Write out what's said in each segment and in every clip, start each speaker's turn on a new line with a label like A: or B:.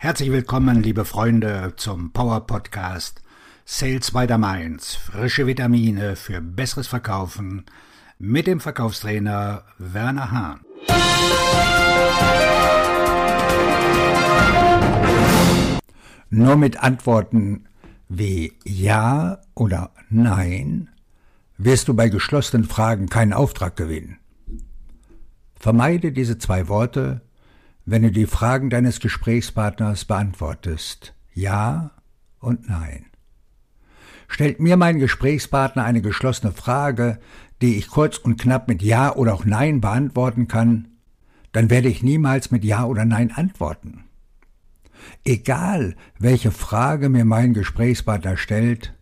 A: Herzlich willkommen, liebe Freunde, zum Power Podcast Sales by the Mainz. Frische Vitamine für besseres Verkaufen mit dem Verkaufstrainer Werner Hahn. Nur mit Antworten wie Ja oder Nein wirst du bei geschlossenen Fragen keinen Auftrag gewinnen. Vermeide diese zwei Worte, wenn du die Fragen deines Gesprächspartners beantwortest. Ja und Nein. Stellt mir mein Gesprächspartner eine geschlossene Frage, die ich kurz und knapp mit Ja oder auch Nein beantworten kann, dann werde ich niemals mit Ja oder Nein antworten. Egal, welche Frage mir mein Gesprächspartner stellt,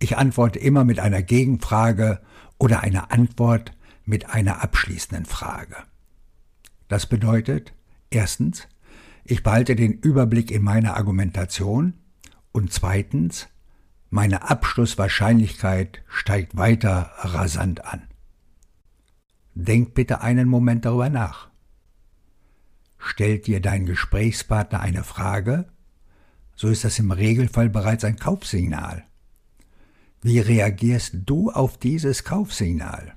A: ich antworte immer mit einer Gegenfrage oder einer Antwort mit einer abschließenden Frage. Das bedeutet, erstens, ich behalte den Überblick in meiner Argumentation und zweitens, meine Abschlusswahrscheinlichkeit steigt weiter rasant an. Denk bitte einen Moment darüber nach. Stellt dir dein Gesprächspartner eine Frage, so ist das im Regelfall bereits ein Kaufsignal. Wie reagierst du auf dieses Kaufsignal?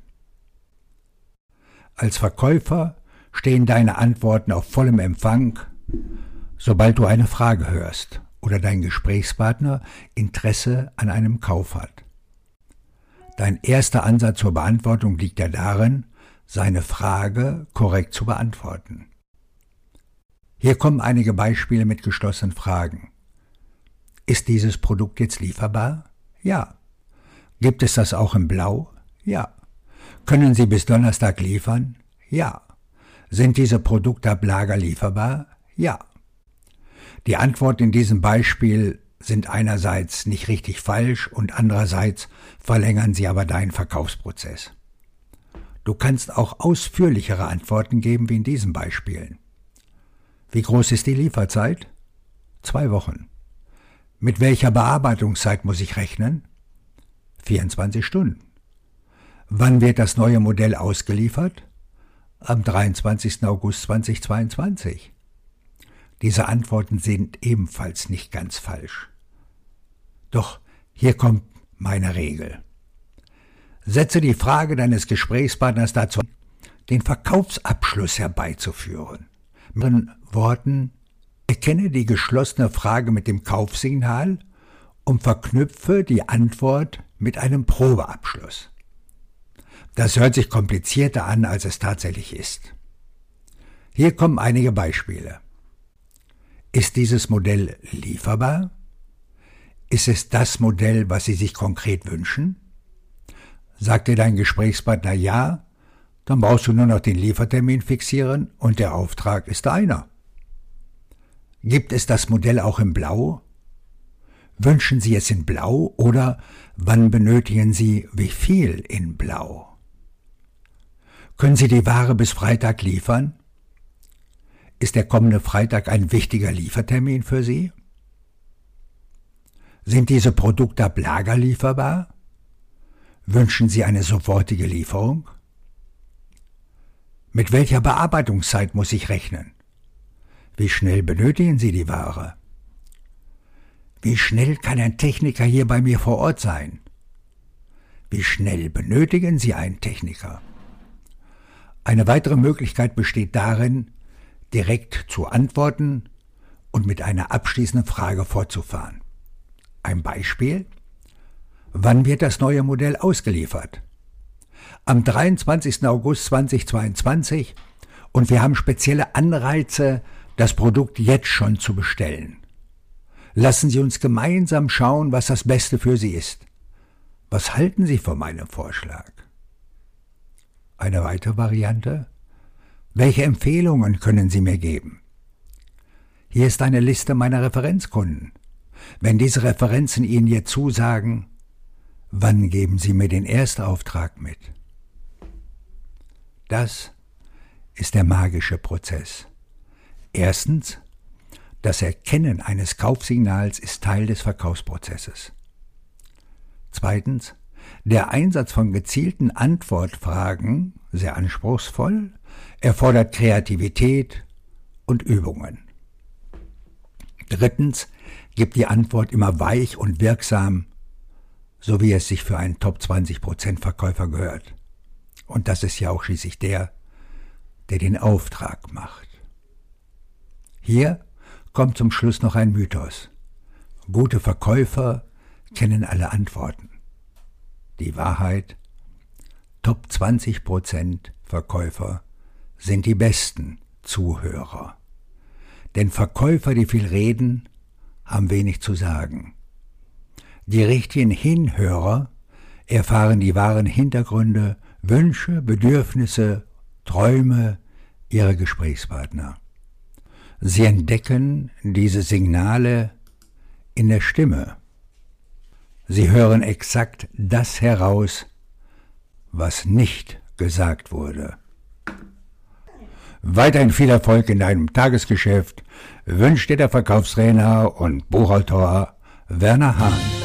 A: Als Verkäufer stehen deine Antworten auf vollem Empfang, sobald du eine Frage hörst oder dein Gesprächspartner Interesse an einem Kauf hat. Dein erster Ansatz zur Beantwortung liegt ja darin, seine Frage korrekt zu beantworten. Hier kommen einige Beispiele mit geschlossenen Fragen. Ist dieses Produkt jetzt lieferbar? Ja. Gibt es das auch in Blau? Ja. Können Sie bis Donnerstag liefern? Ja. Sind diese Produkte ab Lager lieferbar? Ja. Die Antworten in diesem Beispiel sind einerseits nicht richtig falsch und andererseits verlängern sie aber deinen Verkaufsprozess. Du kannst auch ausführlichere Antworten geben wie in diesen Beispielen. Wie groß ist die Lieferzeit? Zwei Wochen. Mit welcher Bearbeitungszeit muss ich rechnen? 24 Stunden. Wann wird das neue Modell ausgeliefert? Am 23. August 2022. Diese Antworten sind ebenfalls nicht ganz falsch. Doch hier kommt meine Regel. Setze die Frage deines Gesprächspartners dazu, den Verkaufsabschluss herbeizuführen. Mit anderen Worten, erkenne die geschlossene Frage mit dem Kaufsignal und verknüpfe die Antwort mit einem Probeabschluss. Das hört sich komplizierter an, als es tatsächlich ist. Hier kommen einige Beispiele. Ist dieses Modell lieferbar? Ist es das Modell, was Sie sich konkret wünschen? Sagt dir dein Gesprächspartner ja, dann brauchst du nur noch den Liefertermin fixieren und der Auftrag ist deiner. Gibt es das Modell auch in Blau? Wünschen Sie es in Blau oder wann benötigen Sie wie viel in Blau? Können Sie die Ware bis Freitag liefern? Ist der kommende Freitag ein wichtiger Liefertermin für Sie? Sind diese Produkte ab Lager lieferbar? Wünschen Sie eine sofortige Lieferung? Mit welcher Bearbeitungszeit muss ich rechnen? Wie schnell benötigen Sie die Ware? Wie schnell kann ein Techniker hier bei mir vor Ort sein? Wie schnell benötigen Sie einen Techniker? Eine weitere Möglichkeit besteht darin, direkt zu antworten und mit einer abschließenden Frage fortzufahren. Ein Beispiel? Wann wird das neue Modell ausgeliefert? Am 23. August 2022 und wir haben spezielle Anreize, das Produkt jetzt schon zu bestellen. Lassen Sie uns gemeinsam schauen, was das Beste für Sie ist. Was halten Sie von meinem Vorschlag? Eine weitere Variante? Welche Empfehlungen können Sie mir geben? Hier ist eine Liste meiner Referenzkunden. Wenn diese Referenzen Ihnen jetzt zusagen, wann geben Sie mir den Erstauftrag mit? Das ist der magische Prozess. Erstens, das Erkennen eines Kaufsignals ist Teil des Verkaufsprozesses. Zweitens, der Einsatz von gezielten Antwortfragen, sehr anspruchsvoll, erfordert Kreativität und Übungen. Drittens gibt die Antwort immer weich und wirksam, so wie es sich für einen Top 20% Verkäufer gehört. Und das ist ja auch schließlich der, der den Auftrag macht. Hier kommt zum Schluss noch ein Mythos. Gute Verkäufer kennen alle Antworten. Die Wahrheit, Top 20% Verkäufer sind die besten Zuhörer. Denn Verkäufer, die viel reden, haben wenig zu sagen. Die richtigen Hinhörer erfahren die wahren Hintergründe, Wünsche, Bedürfnisse, Träume ihrer Gesprächspartner. Sie entdecken diese Signale in der Stimme. Sie hören exakt das heraus, was nicht gesagt wurde. Weiterhin viel Erfolg in deinem Tagesgeschäft wünscht dir der Verkaufstrainer und Buchautor Werner Hahn.